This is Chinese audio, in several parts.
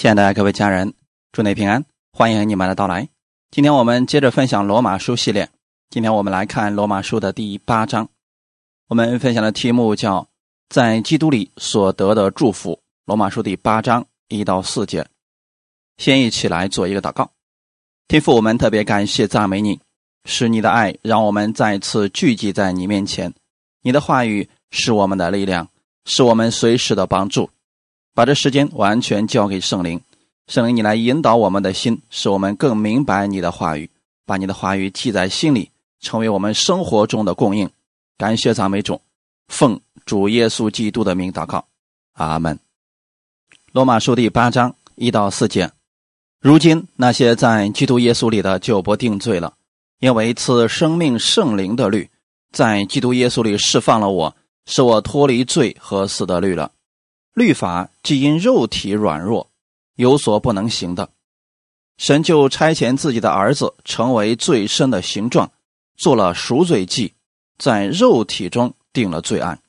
亲爱的各位家人，祝你平安，欢迎你们的到来。今天我们接着分享罗马书系列，今天我们来看罗马书的第八章。我们分享的题目叫“在基督里所得的祝福”。罗马书第八章一到四节，先一起来做一个祷告。天父，我们特别感谢赞美你，是你的爱让我们再次聚集在你面前。你的话语是我们的力量，是我们随时的帮助。把这时间完全交给圣灵，圣灵，你来引导我们的心，使我们更明白你的话语，把你的话语记在心里，成为我们生活中的供应。感谢赞美主，奉主耶稣基督的名祷告，阿门。罗马书第八章一到四节，如今那些在基督耶稣里的就不定罪了，因为赐生命圣灵的律在基督耶稣里释放了我，使我脱离罪和死的律了。律法既因肉体软弱有所不能行的，神就差遣自己的儿子成为最深的形状，做了赎罪祭，在肉体中定了罪案，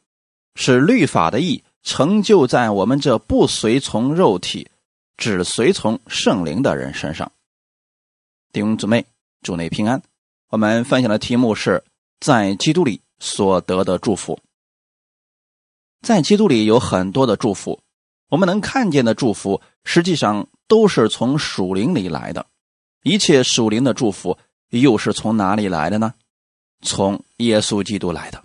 使律法的义成就在我们这不随从肉体、只随从圣灵的人身上。弟兄姊妹，主内平安。我们分享的题目是在基督里所得的祝福。在基督里有很多的祝福，我们能看见的祝福，实际上都是从属灵里来的。一切属灵的祝福又是从哪里来的呢？从耶稣基督来的。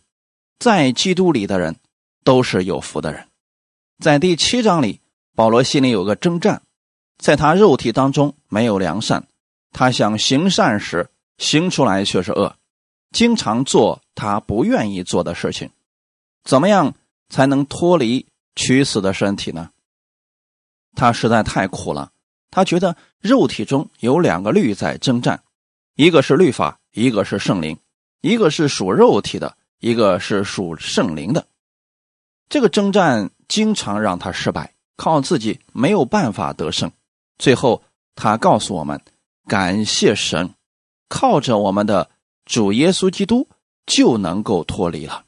在基督里的人都是有福的人。在第七章里，保罗心里有个征战，在他肉体当中没有良善，他想行善时行出来却是恶，经常做他不愿意做的事情。怎么样？才能脱离屈死的身体呢？他实在太苦了。他觉得肉体中有两个律在征战，一个是律法，一个是圣灵；一个是属肉体的，一个是属圣灵的。这个征战经常让他失败，靠自己没有办法得胜。最后，他告诉我们：感谢神，靠着我们的主耶稣基督就能够脱离了。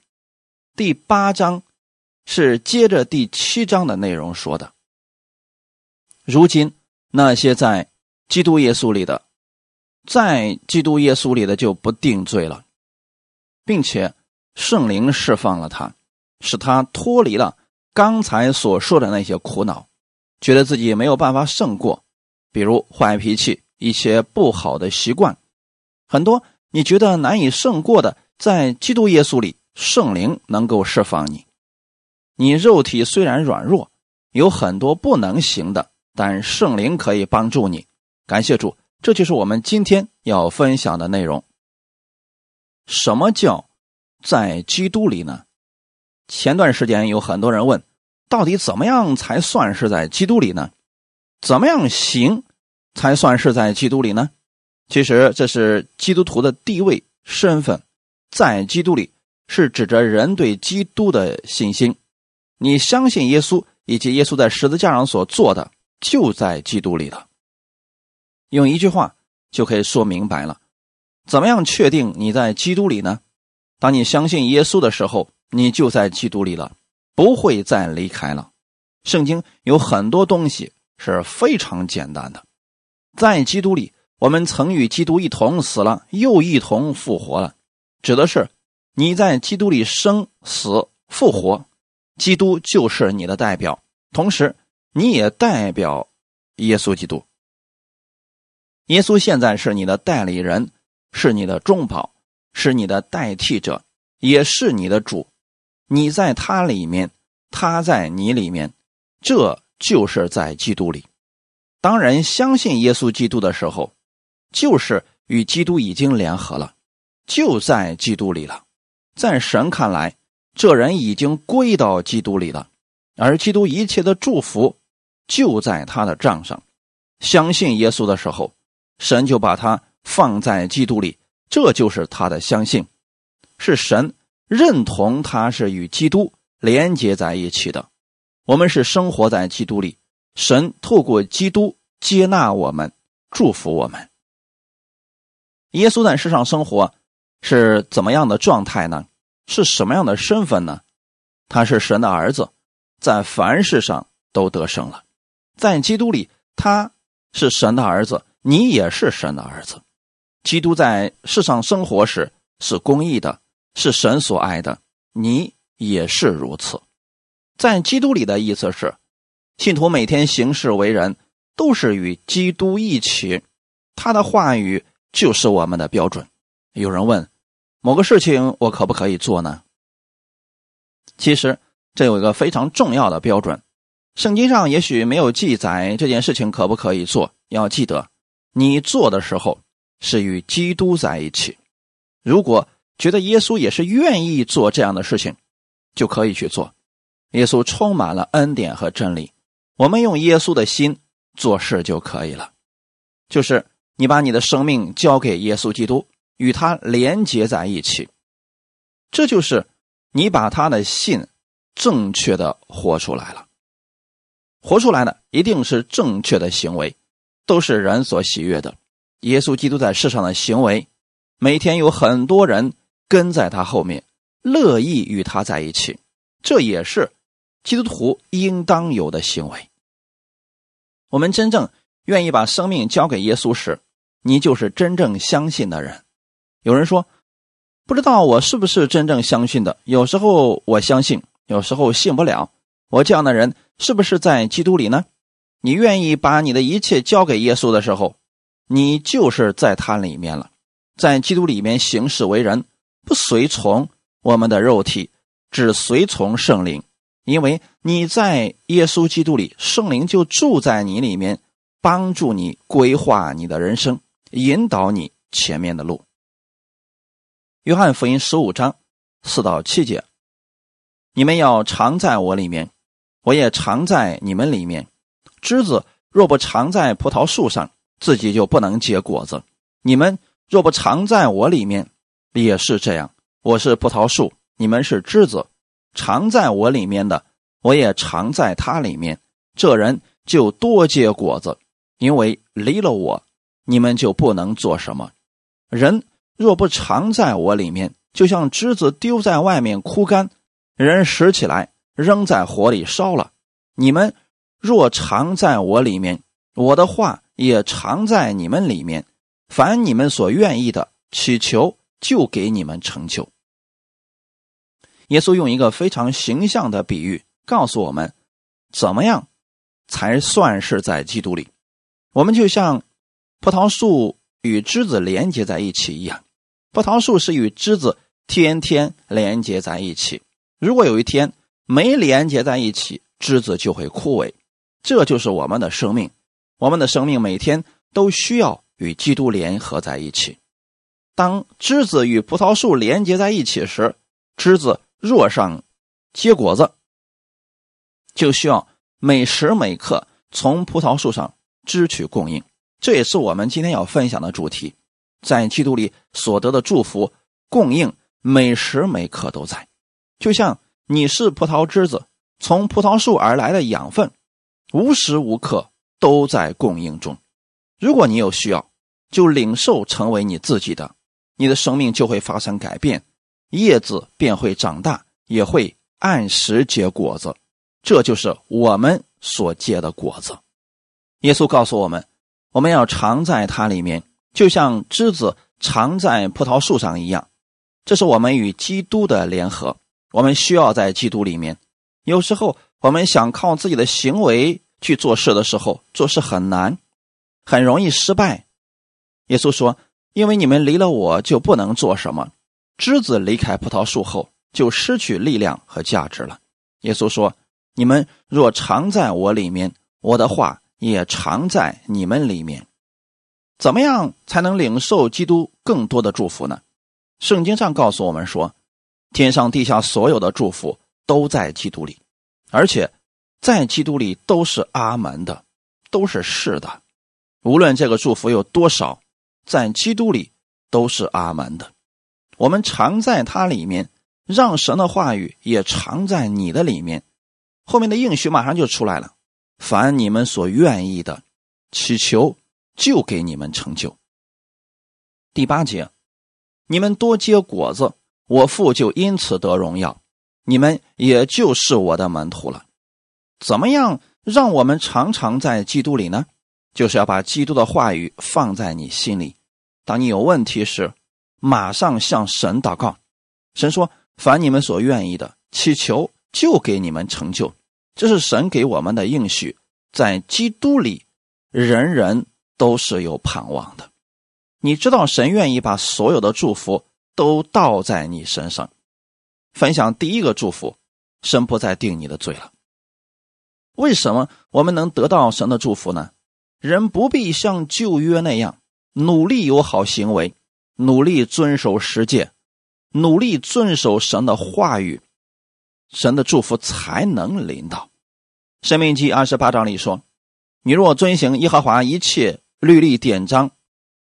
第八章。是接着第七章的内容说的。如今那些在基督耶稣里的，在基督耶稣里的就不定罪了，并且圣灵释放了他，使他脱离了刚才所说的那些苦恼，觉得自己没有办法胜过，比如坏脾气、一些不好的习惯，很多你觉得难以胜过的，在基督耶稣里，圣灵能够释放你。你肉体虽然软弱，有很多不能行的，但圣灵可以帮助你。感谢主，这就是我们今天要分享的内容。什么叫在基督里呢？前段时间有很多人问，到底怎么样才算是在基督里呢？怎么样行才算是在基督里呢？其实这是基督徒的地位身份，在基督里是指着人对基督的信心。你相信耶稣以及耶稣在十字架上所做的，就在基督里了。用一句话就可以说明白了。怎么样确定你在基督里呢？当你相信耶稣的时候，你就在基督里了，不会再离开了。圣经有很多东西是非常简单的。在基督里，我们曾与基督一同死了，又一同复活了，指的是你在基督里生死复活。基督就是你的代表，同时你也代表耶稣基督。耶稣现在是你的代理人，是你的中保，是你的代替者，也是你的主。你在他里面，他在你里面，这就是在基督里。当人相信耶稣基督的时候，就是与基督已经联合了，就在基督里了。在神看来。这人已经归到基督里了，而基督一切的祝福就在他的账上。相信耶稣的时候，神就把他放在基督里，这就是他的相信，是神认同他是与基督连接在一起的。我们是生活在基督里，神透过基督接纳我们，祝福我们。耶稣在世上生活是怎么样的状态呢？是什么样的身份呢？他是神的儿子，在凡事上都得胜了。在基督里，他是神的儿子，你也是神的儿子。基督在世上生活时是公义的，是神所爱的，你也是如此。在基督里的意思是，信徒每天行事为人都是与基督一起，他的话语就是我们的标准。有人问，某个事情我可不可以做呢？其实这有一个非常重要的标准，圣经上也许没有记载这件事情可不可以做。要记得，你做的时候是与基督在一起。如果觉得耶稣也是愿意做这样的事情，就可以去做。耶稣充满了恩典和真理，我们用耶稣的心做事就可以了。就是你把你的生命交给耶稣基督，与他连接在一起，这就是。你把他的信正确的活出来了，活出来的一定是正确的行为，都是人所喜悦的。耶稣基督在世上的行为，每天有很多人跟在他后面，乐意与他在一起，这也是基督徒应当有的行为。我们真正愿意把生命交给耶稣时，你就是真正相信的人。有人说。不知道我是不是真正相信的？有时候我相信，有时候信不了。我这样的人是不是在基督里呢？你愿意把你的一切交给耶稣的时候，你就是在他里面了，在基督里面行事为人，不随从我们的肉体，只随从圣灵。因为你在耶稣基督里，圣灵就住在你里面，帮助你规划你的人生，引导你前面的路。约翰福音十五章四到七节：你们要常在我里面，我也常在你们里面。枝子若不常在葡萄树上，自己就不能结果子。你们若不常在我里面，也是这样。我是葡萄树，你们是枝子。常在我里面的，我也常在他里面。这人就多结果子，因为离了我，你们就不能做什么。人。若不常在我里面，就像枝子丢在外面枯干，人拾起来扔在火里烧了。你们若常在我里面，我的话也常在你们里面。凡你们所愿意的，祈求就给你们成就。耶稣用一个非常形象的比喻告诉我们，怎么样才算是在基督里。我们就像葡萄树与枝子连接在一起一样。葡萄树是与枝子天天连接在一起，如果有一天没连接在一起，枝子就会枯萎。这就是我们的生命，我们的生命每天都需要与基督联合在一起。当枝子与葡萄树连接在一起时，枝子若上结果子，就需要每时每刻从葡萄树上支取供应。这也是我们今天要分享的主题。在基督里所得的祝福供应，每时每刻都在，就像你是葡萄枝子，从葡萄树而来的养分，无时无刻都在供应中。如果你有需要，就领受成为你自己的，你的生命就会发生改变，叶子便会长大，也会按时结果子。这就是我们所结的果子。耶稣告诉我们，我们要常在它里面。就像枝子常在葡萄树上一样，这是我们与基督的联合。我们需要在基督里面。有时候我们想靠自己的行为去做事的时候，做事很难，很容易失败。耶稣说：“因为你们离了我，就不能做什么。枝子离开葡萄树后，就失去力量和价值了。”耶稣说：“你们若常在我里面，我的话也常在你们里面。”怎么样才能领受基督更多的祝福呢？圣经上告诉我们说，天上地下所有的祝福都在基督里，而且在基督里都是阿门的，都是是的。无论这个祝福有多少，在基督里都是阿门的。我们常在它里面，让神的话语也常在你的里面。后面的应许马上就出来了：凡你们所愿意的，祈求。就给你们成就。第八节，你们多结果子，我父就因此得荣耀，你们也就是我的门徒了。怎么样让我们常常在基督里呢？就是要把基督的话语放在你心里。当你有问题时，马上向神祷告。神说：“凡你们所愿意的，祈求就给你们成就。”这是神给我们的应许，在基督里，人人都是有盼望的。你知道，神愿意把所有的祝福都倒在你身上。分享第一个祝福：神不再定你的罪了。为什么我们能得到神的祝福呢？人不必像旧约那样努力有好行为，努力遵守十诫，努力遵守神的话语。神的祝福才能临到。生命记二十八章里说：“你若遵行耶和华一切律例典章，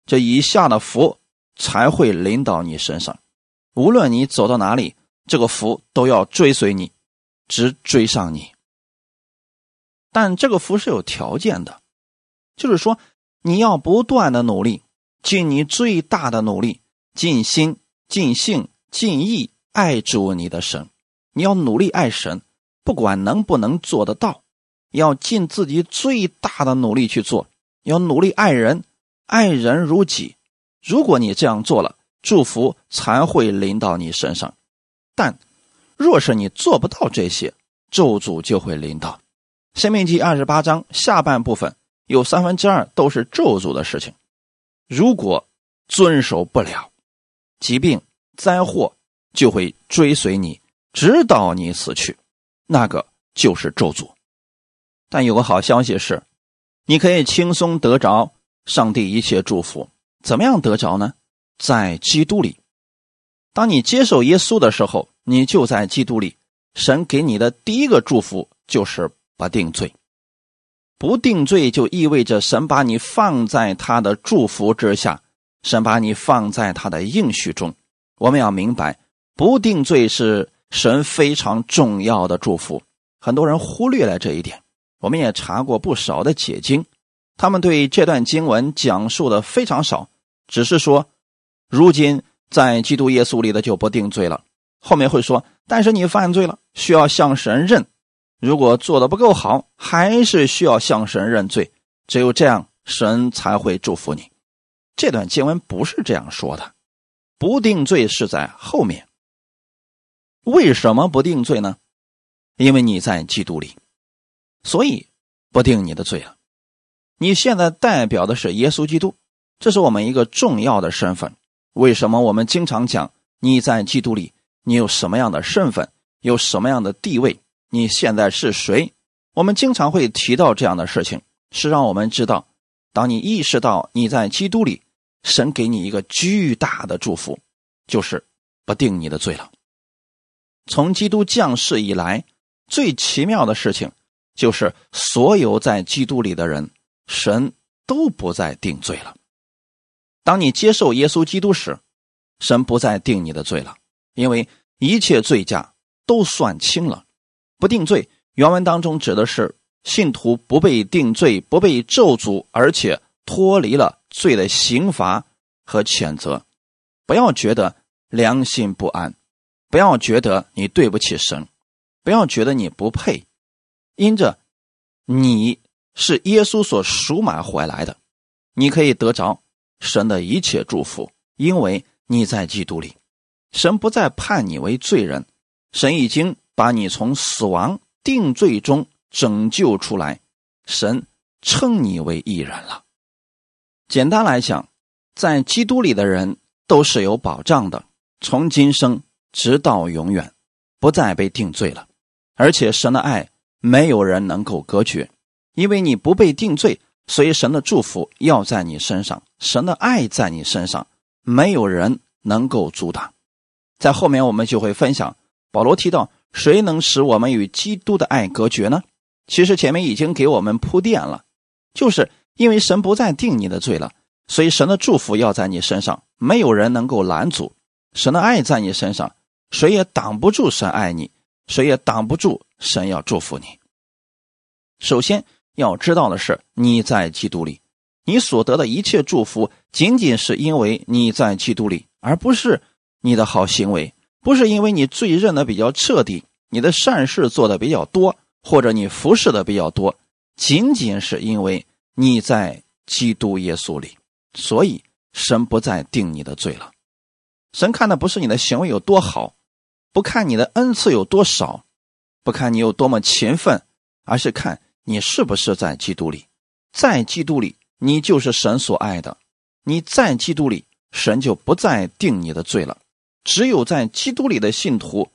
这以下的福才会临到你身上。无论你走到哪里，这个福都要追随你，直追上你。但这个福是有条件的，就是说你要不断的努力，尽你最大的努力，尽心、尽性、尽意爱主你的神。”你要努力爱神，不管能不能做得到，要尽自己最大的努力去做。要努力爱人，爱人如己。如果你这样做了，祝福才会临到你身上。但若是你做不到这些，咒诅就会临到。生命记二十八章下半部分有三分之二都是咒诅的事情。如果遵守不了，疾病灾祸就会追随你。直到你死去，那个就是咒诅。但有个好消息是，你可以轻松得着上帝一切祝福。怎么样得着呢？在基督里。当你接受耶稣的时候，你就在基督里。神给你的第一个祝福就是不定罪。不定罪就意味着神把你放在他的祝福之下，神把你放在他的应许中。我们要明白，不定罪是。神非常重要的祝福，很多人忽略了这一点。我们也查过不少的解经，他们对这段经文讲述的非常少，只是说，如今在基督耶稣里的就不定罪了。后面会说，但是你犯罪了，需要向神认。如果做的不够好，还是需要向神认罪。只有这样，神才会祝福你。这段经文不是这样说的，不定罪是在后面。为什么不定罪呢？因为你在基督里，所以不定你的罪了。你现在代表的是耶稣基督，这是我们一个重要的身份。为什么我们经常讲你在基督里，你有什么样的身份，有什么样的地位？你现在是谁？我们经常会提到这样的事情，是让我们知道，当你意识到你在基督里，神给你一个巨大的祝福，就是不定你的罪了。从基督降世以来，最奇妙的事情就是，所有在基督里的人，神都不再定罪了。当你接受耶稣基督时，神不再定你的罪了，因为一切罪价都算清了。不定罪，原文当中指的是信徒不被定罪、不被咒诅，而且脱离了罪的刑罚和谴责。不要觉得良心不安。不要觉得你对不起神，不要觉得你不配，因着你是耶稣所赎买回来的，你可以得着神的一切祝福，因为你在基督里，神不再判你为罪人，神已经把你从死亡定罪中拯救出来，神称你为义人了。简单来讲，在基督里的人都是有保障的，从今生。直到永远，不再被定罪了，而且神的爱没有人能够隔绝，因为你不被定罪，所以神的祝福要在你身上，神的爱在你身上，没有人能够阻挡。在后面我们就会分享，保罗提到谁能使我们与基督的爱隔绝呢？其实前面已经给我们铺垫了，就是因为神不再定你的罪了，所以神的祝福要在你身上，没有人能够拦阻，神的爱在你身上。谁也挡不住神爱你，谁也挡不住神要祝福你。首先要知道的是，你在基督里，你所得的一切祝福，仅仅是因为你在基督里，而不是你的好行为，不是因为你罪认的比较彻底，你的善事做的比较多，或者你服侍的比较多，仅仅是因为你在基督耶稣里，所以神不再定你的罪了。神看的不是你的行为有多好，不看你的恩赐有多少，不看你有多么勤奋，而是看你是不是在基督里。在基督里，你就是神所爱的；你在基督里，神就不再定你的罪了。只有在基督里的信徒，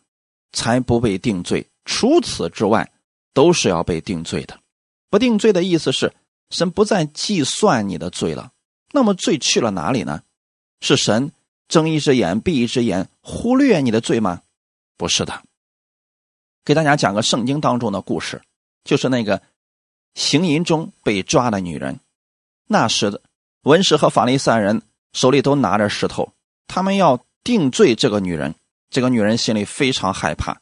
才不被定罪。除此之外，都是要被定罪的。不定罪的意思是，神不再计算你的罪了。那么罪去了哪里呢？是神睁一只眼闭一只眼，忽略你的罪吗？不是的。给大家讲个圣经当中的故事，就是那个行淫中被抓的女人。那时的文士和法利赛人手里都拿着石头，他们要定罪这个女人。这个女人心里非常害怕。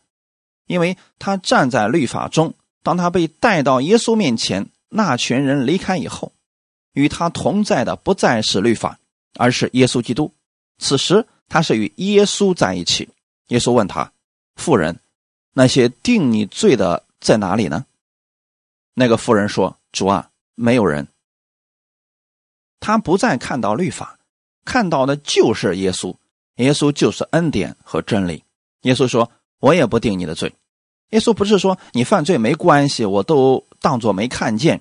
因为她站在律法中，当她被带到耶稣面前，那群人离开以后，与他同在的不再是律法，而是耶稣基督。此时她是与耶稣在一起。耶稣问她：“妇人，那些定你罪的在哪里呢？”那个妇人说：“主啊，没有人。”他不再看到律法，看到的就是耶稣。耶稣就是恩典和真理。耶稣说：“我也不定你的罪。”耶稣不是说你犯罪没关系，我都当作没看见。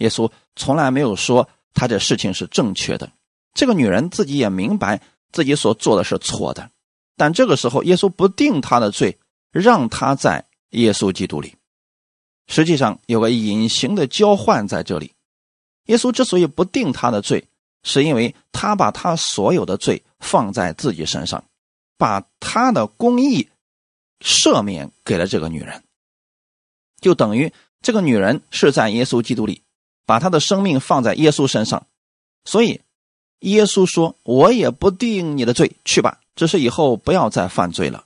耶稣从来没有说他这事情是正确的。这个女人自己也明白自己所做的是错的，但这个时候耶稣不定她的罪，让她在耶稣基督里。实际上有个隐形的交换在这里。耶稣之所以不定她的罪，是因为他把他所有的罪放在自己身上，把他的公义。赦免给了这个女人，就等于这个女人是在耶稣基督里，把她的生命放在耶稣身上，所以耶稣说：“我也不定你的罪，去吧，只是以后不要再犯罪了。”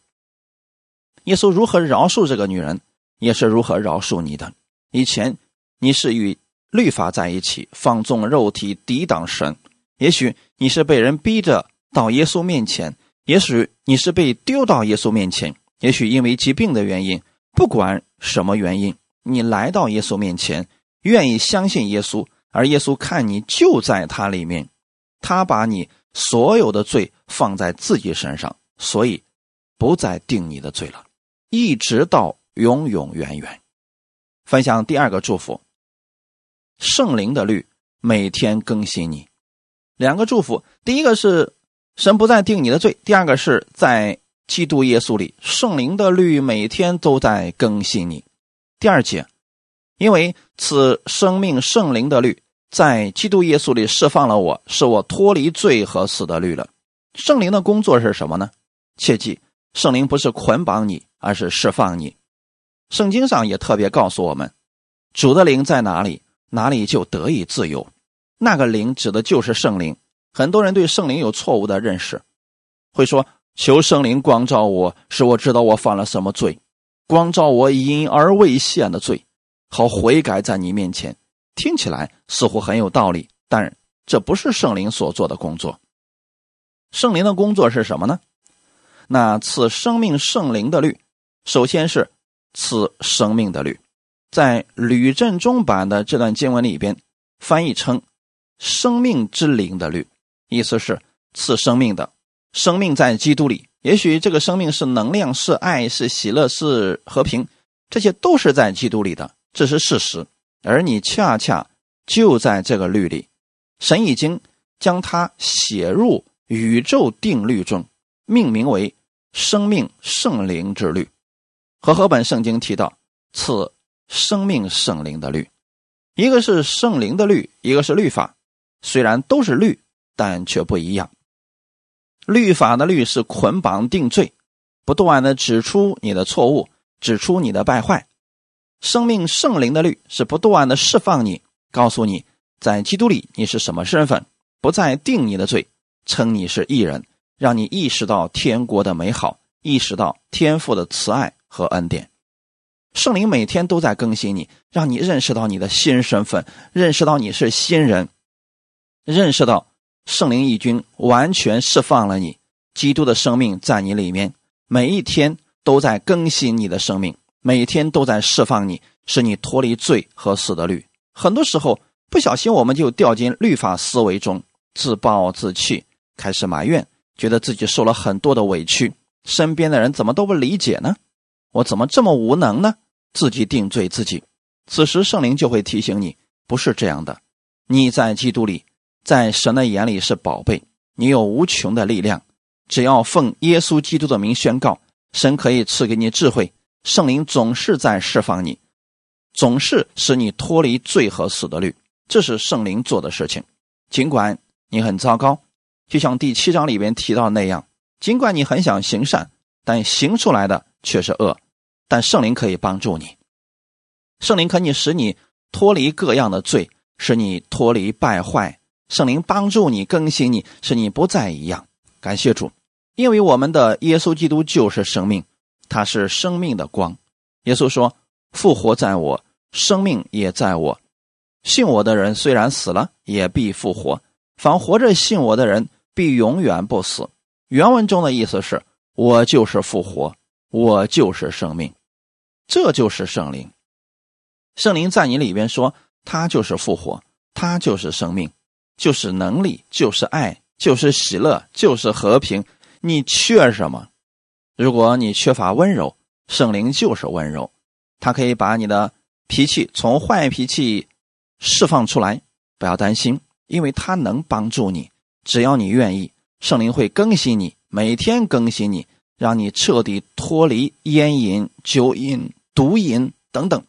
耶稣如何饶恕这个女人，也是如何饶恕你的。以前你是与律法在一起，放纵肉体，抵挡神；也许你是被人逼着到耶稣面前，也许你是被丢到耶稣面前。也许因为疾病的原因，不管什么原因，你来到耶稣面前，愿意相信耶稣，而耶稣看你就在他里面，他把你所有的罪放在自己身上，所以不再定你的罪了，一直到永永远远。分享第二个祝福：圣灵的律每天更新你。两个祝福，第一个是神不再定你的罪，第二个是在。基督耶稣里，圣灵的律每天都在更新你。第二节，因为此生命圣灵的律在基督耶稣里释放了我，使我脱离罪和死的律了。圣灵的工作是什么呢？切记，圣灵不是捆绑你，而是释放你。圣经上也特别告诉我们，主的灵在哪里，哪里就得以自由。那个灵指的就是圣灵。很多人对圣灵有错误的认识，会说。求圣灵光照我，使我知道我犯了什么罪，光照我隐而未现的罪，好悔改在你面前。听起来似乎很有道理，但这不是圣灵所做的工作。圣灵的工作是什么呢？那赐生命圣灵的律，首先是赐生命的律，在吕振中版的这段经文里边翻译成生命之灵的律，意思是赐生命的。生命在基督里，也许这个生命是能量，是爱，是喜乐，是和平，这些都是在基督里的，这是事实。而你恰恰就在这个律里，神已经将它写入宇宙定律中，命名为生命圣灵之律。和合本圣经提到赐生命圣灵的律，一个是圣灵的律，一个是律法，虽然都是律，但却不一样。律法的律是捆绑定罪，不断的指出你的错误，指出你的败坏；生命圣灵的律是不断的释放你，告诉你在基督里你是什么身份，不再定你的罪，称你是义人，让你意识到天国的美好，意识到天父的慈爱和恩典。圣灵每天都在更新你，让你认识到你的新身份，认识到你是新人，认识到。圣灵义军完全释放了你，基督的生命在你里面，每一天都在更新你的生命，每天都在释放你，使你脱离罪和死的律。很多时候，不小心我们就掉进律法思维中，自暴自弃，开始埋怨，觉得自己受了很多的委屈，身边的人怎么都不理解呢？我怎么这么无能呢？自己定罪自己。此时圣灵就会提醒你，不是这样的。你在基督里，在神的眼里是宝贝，你有无穷的力量。只要奉耶稣基督的名宣告，神可以赐给你智慧。圣灵总是在释放你，总是使你脱离罪和死的律。这是圣灵做的事情。尽管你很糟糕，就像第七章里边提到那样，尽管你很想行善，但行出来的却是恶。但圣灵可以帮助你，圣灵可以使你脱离各样的罪。使你脱离败坏，圣灵帮助你更新你，使你不再一样。感谢主，因为我们的耶稣基督就是生命，他是生命的光。耶稣说：“复活在我，生命也在我。信我的人虽然死了，也必复活；凡活着信我的人，必永远不死。”原文中的意思是：“我就是复活，我就是生命。”这就是圣灵。圣灵在你里边说。他就是复活，他就是生命，就是能力，就是爱，就是喜乐，就是和平。你缺什么？如果你缺乏温柔，圣灵就是温柔，他可以把你的脾气从坏脾气释放出来。不要担心，因为他能帮助你。只要你愿意，圣灵会更新你，每天更新你，让你彻底脱离烟瘾、酒瘾、毒瘾等等。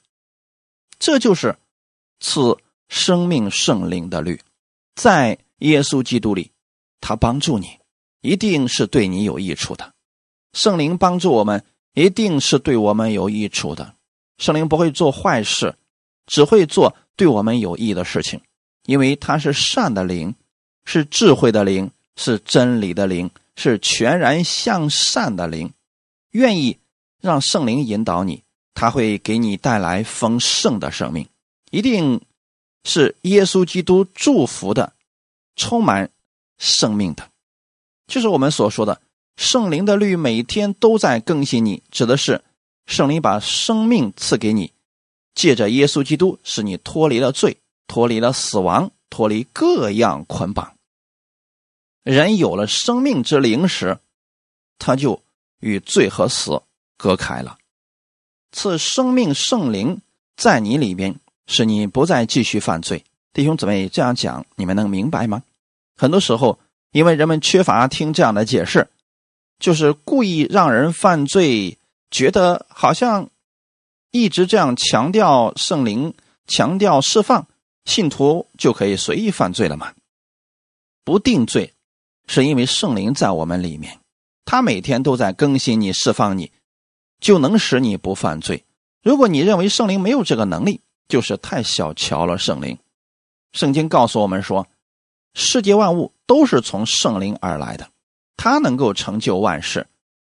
这就是。赐生命圣灵的律，在耶稣基督里，他帮助你，一定是对你有益处的。圣灵帮助我们，一定是对我们有益处的。圣灵不会做坏事，只会做对我们有益的事情，因为他是善的灵，是智慧的灵，是真理的灵，是全然向善的灵。愿意让圣灵引导你，他会给你带来丰盛的生命。一定是耶稣基督祝福的，充满生命的，就是我们所说的圣灵的律，每天都在更新你，指的是圣灵把生命赐给你，借着耶稣基督使你脱离了罪，脱离了死亡，脱离各样捆绑。人有了生命之灵时，他就与罪和死隔开了。赐生命圣灵在你里边。使你不再继续犯罪，弟兄姊妹这样讲，你们能明白吗？很多时候，因为人们缺乏听这样的解释，就是故意让人犯罪，觉得好像一直这样强调圣灵，强调释放，信徒就可以随意犯罪了吗？不定罪，是因为圣灵在我们里面，他每天都在更新你、释放你，就能使你不犯罪。如果你认为圣灵没有这个能力，就是太小瞧了圣灵。圣经告诉我们说，世界万物都是从圣灵而来的，他能够成就万事。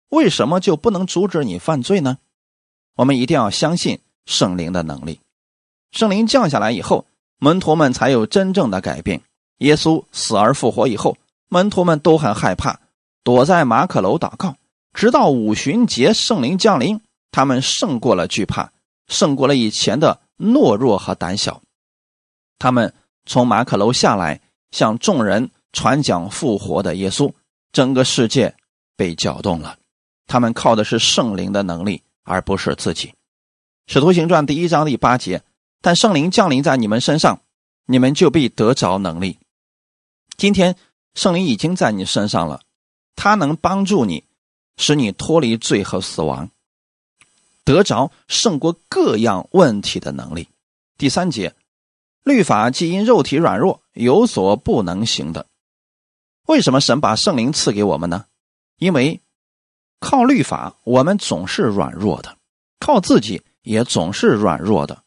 为什么就不能阻止你犯罪呢？我们一定要相信圣灵的能力。圣灵降下来以后，门徒们才有真正的改变。耶稣死而复活以后，门徒们都很害怕，躲在马可楼祷告。直到五旬节，圣灵降临，他们胜过了惧怕，胜过了以前的。懦弱和胆小，他们从马可楼下来，向众人传讲复活的耶稣，整个世界被搅动了。他们靠的是圣灵的能力，而不是自己。使徒行传第一章第八节，但圣灵降临在你们身上，你们就必得着能力。今天圣灵已经在你身上了，他能帮助你，使你脱离罪和死亡。得着胜过各样问题的能力。第三节，律法既因肉体软弱有所不能行的，为什么神把圣灵赐给我们呢？因为靠律法我们总是软弱的，靠自己也总是软弱的。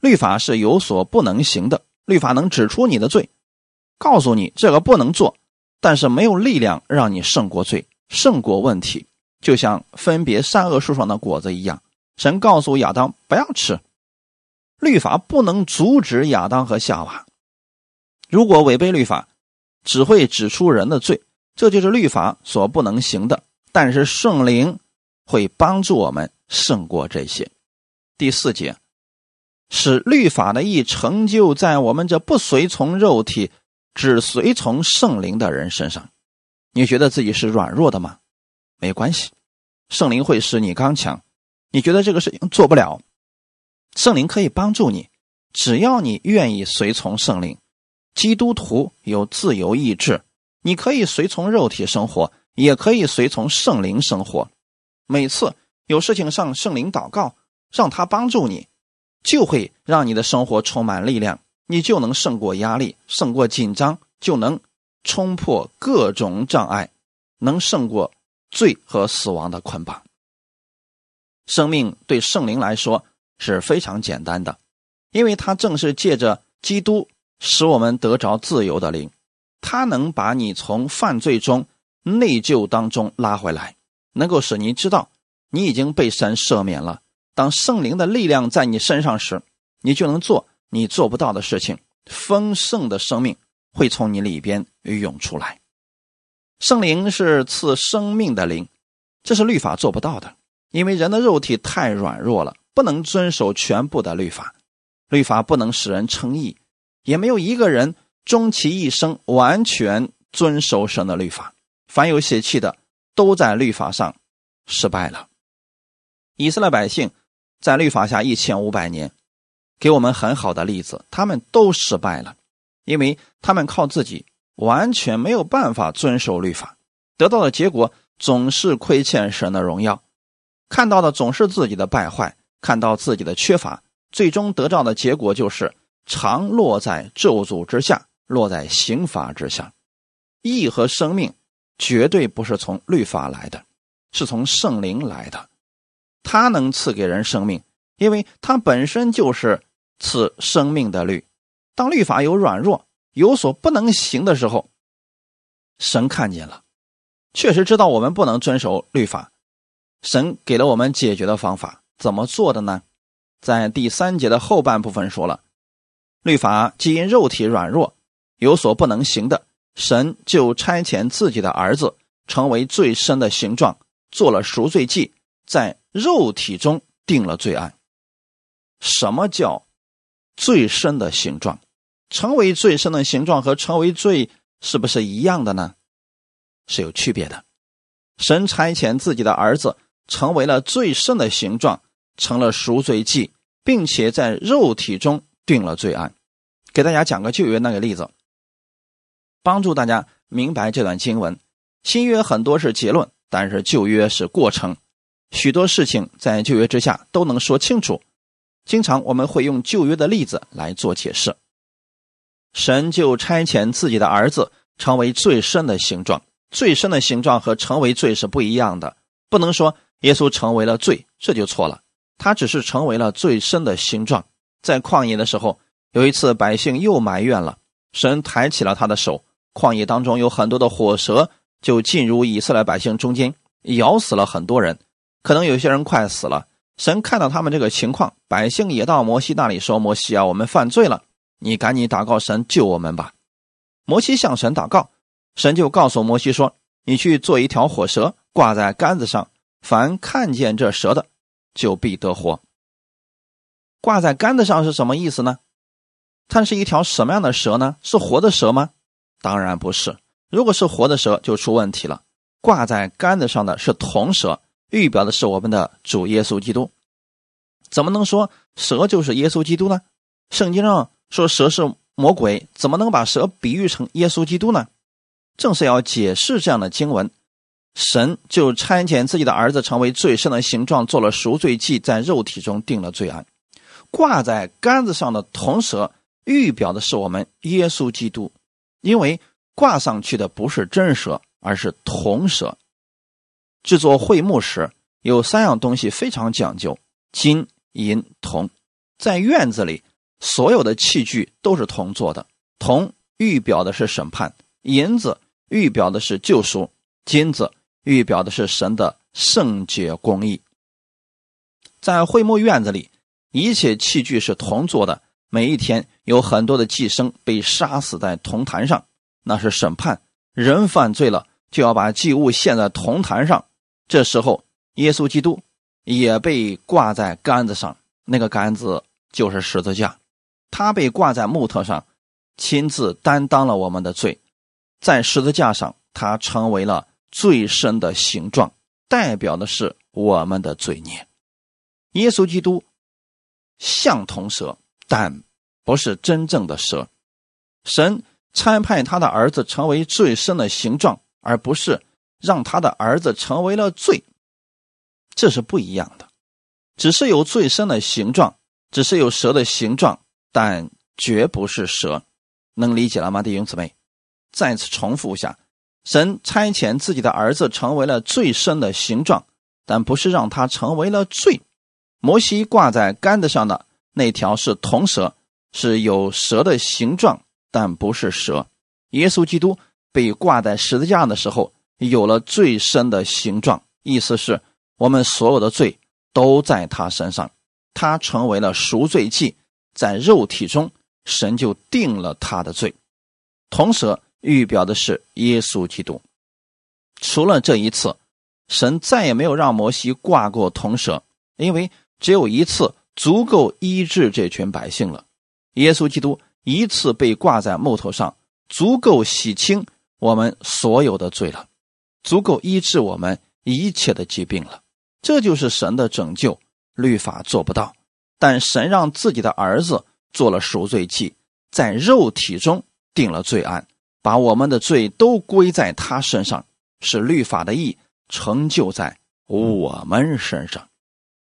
律法是有所不能行的，律法能指出你的罪，告诉你这个不能做，但是没有力量让你胜过罪，胜过问题，就像分别善恶树上的果子一样。神告诉亚当不要吃，律法不能阻止亚当和夏娃。如果违背律法，只会指出人的罪，这就是律法所不能行的。但是圣灵会帮助我们胜过这些。第四节，使律法的义成就在我们这不随从肉体、只随从圣灵的人身上。你觉得自己是软弱的吗？没关系，圣灵会使你刚强。你觉得这个事情做不了，圣灵可以帮助你，只要你愿意随从圣灵。基督徒有自由意志，你可以随从肉体生活，也可以随从圣灵生活。每次有事情向圣灵祷告，让他帮助你，就会让你的生活充满力量，你就能胜过压力，胜过紧张，就能冲破各种障碍，能胜过罪和死亡的捆绑。生命对圣灵来说是非常简单的，因为他正是借着基督。使我们得着自由的灵，它能把你从犯罪中、内疚当中拉回来，能够使你知道你已经被神赦免了。当圣灵的力量在你身上时，你就能做你做不到的事情。丰盛的生命会从你里边涌出来。圣灵是赐生命的灵，这是律法做不到的，因为人的肉体太软弱了，不能遵守全部的律法。律法不能使人称义。也没有一个人终其一生完全遵守神的律法，凡有血气的都在律法上失败了。以色列百姓在律法下一千五百年，给我们很好的例子，他们都失败了，因为他们靠自己完全没有办法遵守律法，得到的结果总是亏欠神的荣耀，看到的总是自己的败坏，看到自己的缺乏，最终得到的结果就是。常落在咒诅之下，落在刑罚之下。义和生命绝对不是从律法来的，是从圣灵来的。他能赐给人生命，因为他本身就是赐生命的律。当律法有软弱、有所不能行的时候，神看见了，确实知道我们不能遵守律法。神给了我们解决的方法，怎么做的呢？在第三节的后半部分说了。律法既因肉体软弱有所不能行的，神就差遣自己的儿子成为最深的形状，做了赎罪祭，在肉体中定了罪案。什么叫最深的形状？成为最深的形状和成为罪是不是一样的呢？是有区别的。神差遣自己的儿子成为了最深的形状，成了赎罪祭，并且在肉体中。定了罪案，给大家讲个旧约那个例子，帮助大家明白这段经文。新约很多是结论，但是旧约是过程，许多事情在旧约之下都能说清楚。经常我们会用旧约的例子来做解释。神就差遣自己的儿子成为最深的形状，最深的形状和成为罪是不一样的，不能说耶稣成为了罪，这就错了。他只是成为了最深的形状。在旷野的时候，有一次百姓又埋怨了，神抬起了他的手，旷野当中有很多的火蛇就进入以色列百姓中间，咬死了很多人，可能有些人快死了。神看到他们这个情况，百姓也到摩西那里说：“摩西啊，我们犯罪了，你赶紧祷告神救我们吧。”摩西向神祷告，神就告诉摩西说：“你去做一条火蛇，挂在杆子上，凡看见这蛇的，就必得活。”挂在杆子上是什么意思呢？它是一条什么样的蛇呢？是活的蛇吗？当然不是。如果是活的蛇，就出问题了。挂在杆子上的是铜蛇，预表的是我们的主耶稣基督。怎么能说蛇就是耶稣基督呢？圣经上说蛇是魔鬼，怎么能把蛇比喻成耶稣基督呢？正是要解释这样的经文，神就差遣自己的儿子成为最深的形状，做了赎罪祭，在肉体中定了罪案。挂在杆子上的铜蛇，预表的是我们耶稣基督，因为挂上去的不是真蛇，而是铜蛇。制作会幕时有三样东西非常讲究：金、银、铜。在院子里，所有的器具都是铜做的。铜预表的是审判，银子预表的是救赎，金子预表的是神的圣洁公义。在会幕院子里。一切器具是铜做的。每一天有很多的寄生被杀死在铜坛上，那是审判人犯罪了，就要把祭物献在铜坛上。这时候，耶稣基督也被挂在杆子上，那个杆子就是十字架，他被挂在木头上，亲自担当了我们的罪，在十字架上，他成为了最深的形状，代表的是我们的罪孽。耶稣基督像铜蛇，但不是真正的蛇。神差派他的儿子成为最深的形状，而不是让他的儿子成为了罪，这是不一样的。只是有最深的形状，只是有蛇的形状，但绝不是蛇。能理解了吗，弟兄姊妹？再次重复一下：神差遣自己的儿子成为了最深的形状，但不是让他成为了罪。摩西挂在杆子上的那条是铜蛇，是有蛇的形状，但不是蛇。耶稣基督被挂在十字架的时候，有了最深的形状，意思是我们所有的罪。都在他身上，他成为了赎罪祭，在肉体中，神就定了他的罪。铜蛇预表的是耶稣基督。除了这一次，神再也没有让摩西挂过铜蛇，因为只有一次足够医治这群百姓了。耶稣基督一次被挂在木头上，足够洗清我们所有的罪了，足够医治我们一切的疾病了。这就是神的拯救，律法做不到，但神让自己的儿子做了赎罪祭，在肉体中定了罪案，把我们的罪都归在他身上，使律法的义成就在我们身上。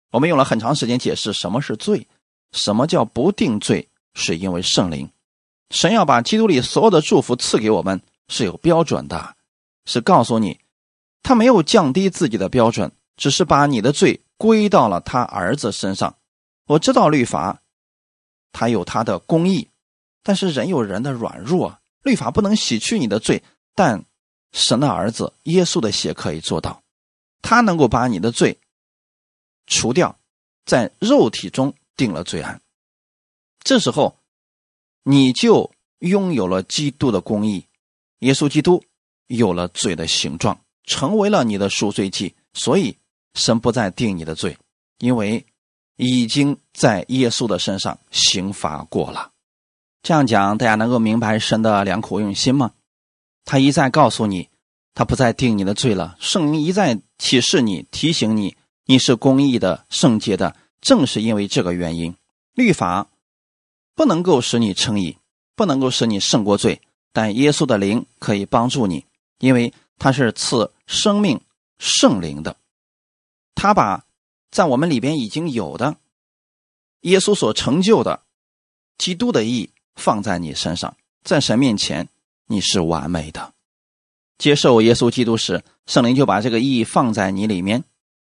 我们用了很长时间解释什么是罪，什么叫不定罪，是因为圣灵，神要把基督里所有的祝福赐给我们是有标准的，是告诉你，他没有降低自己的标准。只是把你的罪归到了他儿子身上。我知道律法，他有他的公义，但是人有人的软弱，律法不能洗去你的罪。但神的儿子耶稣的血可以做到，他能够把你的罪除掉，在肉体中定了罪案。这时候，你就拥有了基督的公义，耶稣基督有了罪的形状，成为了你的赎罪祭，所以。神不再定你的罪，因为已经在耶稣的身上刑罚过了。这样讲，大家能够明白神的良苦用心吗？他一再告诉你，他不再定你的罪了。圣灵一再启示你，提醒你，你是公义的、圣洁的。正是因为这个原因，律法不能够使你称义，不能够使你胜过罪，但耶稣的灵可以帮助你，因为他是赐生命圣灵的。他把在我们里边已经有的耶稣所成就的基督的意义放在你身上，在神面前你是完美的。接受耶稣基督时，圣灵就把这个意义放在你里面。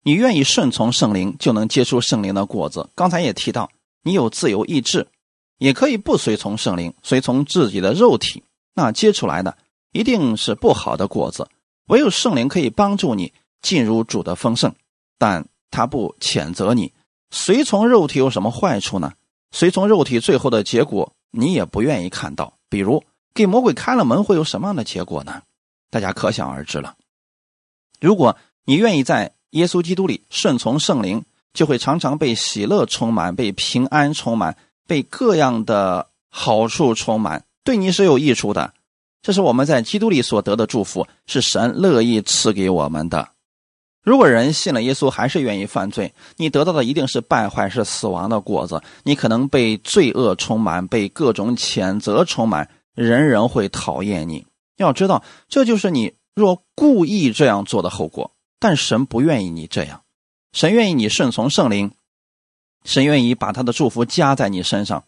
你愿意顺从圣灵，就能结出圣灵的果子。刚才也提到，你有自由意志，也可以不随从圣灵，随从自己的肉体，那结出来的一定是不好的果子。唯有圣灵可以帮助你进入主的丰盛。但他不谴责你，随从肉体有什么坏处呢？随从肉体最后的结果，你也不愿意看到。比如给魔鬼开了门，会有什么样的结果呢？大家可想而知了。如果你愿意在耶稣基督里顺从圣灵，就会常常被喜乐充满，被平安充满，被各样的好处充满，对你是有益处的。这是我们在基督里所得的祝福，是神乐意赐给我们的。如果人信了耶稣还是愿意犯罪，你得到的一定是败坏、是死亡的果子。你可能被罪恶充满，被各种谴责充满，人人会讨厌你。要知道，这就是你若故意这样做的后果。但神不愿意你这样，神愿意你顺从圣灵，神愿意把他的祝福加在你身上。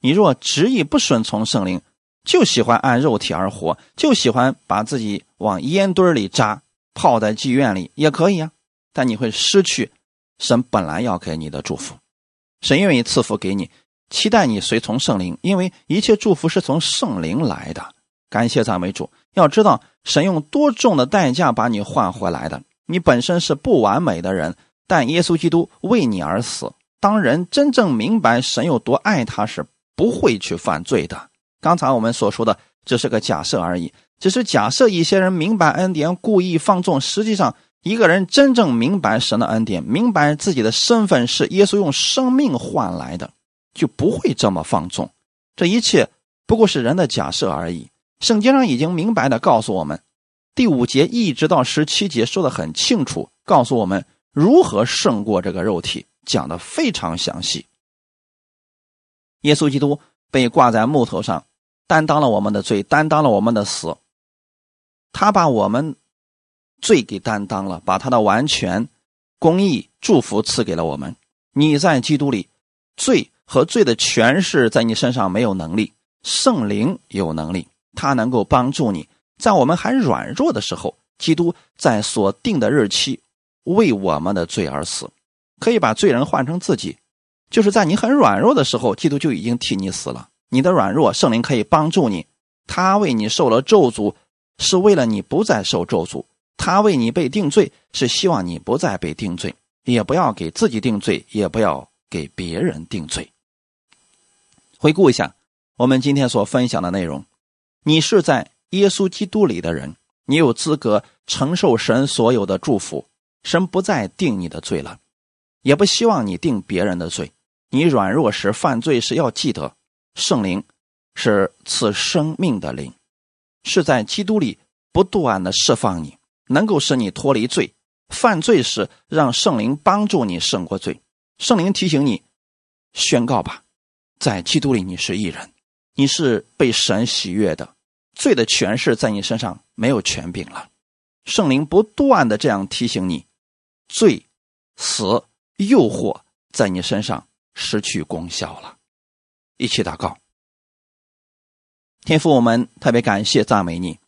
你若执意不顺从圣灵，就喜欢按肉体而活，就喜欢把自己往烟堆里扎。泡在妓院里也可以啊，但你会失去神本来要给你的祝福。神愿意赐福给你，期待你随从圣灵，因为一切祝福是从圣灵来的。感谢赞美主！要知道，神用多重的代价把你换回来的。你本身是不完美的人，但耶稣基督为你而死。当人真正明白神有多爱他时，不会去犯罪的。刚才我们所说的只是个假设而已。只是假设一些人明白恩典，故意放纵。实际上，一个人真正明白神的恩典，明白自己的身份是耶稣用生命换来的，就不会这么放纵。这一切不过是人的假设而已。圣经上已经明白的告诉我们，第五节一直到十七节说的很清楚，告诉我们如何胜过这个肉体，讲的非常详细。耶稣基督被挂在木头上，担当了我们的罪，担当了我们的死。他把我们罪给担当了，把他的完全公义祝福赐给了我们。你在基督里，罪和罪的权势在你身上没有能力，圣灵有能力，他能够帮助你。在我们还软弱的时候，基督在所定的日期为我们的罪而死，可以把罪人换成自己。就是在你很软弱的时候，基督就已经替你死了。你的软弱，圣灵可以帮助你。他为你受了咒诅，是为了你不再受咒诅；他为你被定罪，是希望你不再被定罪。也不要给自己定罪，也不要给别人定罪。回顾一下我们今天所分享的内容：你是在耶稣基督里的人，你有资格承受神所有的祝福。神不再定你的罪了，也不希望你定别人的罪。你软弱时犯罪时，要记得圣灵是赐生命的灵，是在基督里不断的释放你，能够使你脱离罪。犯罪时，让圣灵帮助你胜过罪。圣灵提醒你，宣告吧，在基督里你是一人，你是被神喜悦的，罪的权势在你身上没有权柄了。圣灵不断的这样提醒你，罪、死、诱惑在你身上。失去功效了，一起祷告。天父，我们特别感谢赞美你。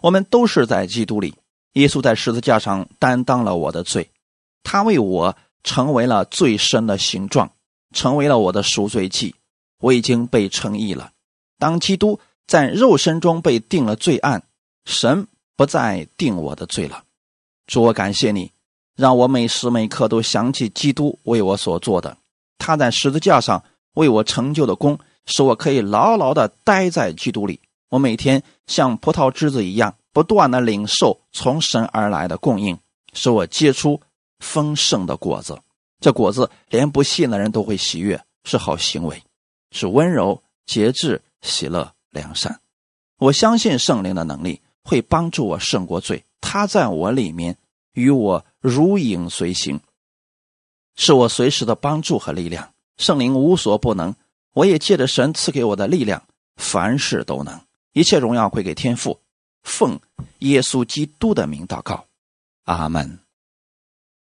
我们都是在基督里，耶稣在十字架上担当了我的罪，他为我成为了最深的形状，成为了我的赎罪祭。我已经被称义了。当基督在肉身中被定了罪案，神不再定我的罪了。主，我感谢你，让我每时每刻都想起基督为我所做的。他在十字架上为我成就的功，使我可以牢牢的待在基督里。我每天像葡萄枝子一样，不断的领受从神而来的供应，使我结出丰盛的果子。这果子连不信的人都会喜悦，是好行为，是温柔、节制、喜乐、良善。我相信圣灵的能力会帮助我胜过罪，他在我里面与我如影随形。是我随时的帮助和力量，圣灵无所不能，我也借着神赐给我的力量，凡事都能，一切荣耀归给天父，奉耶稣基督的名祷告，阿门。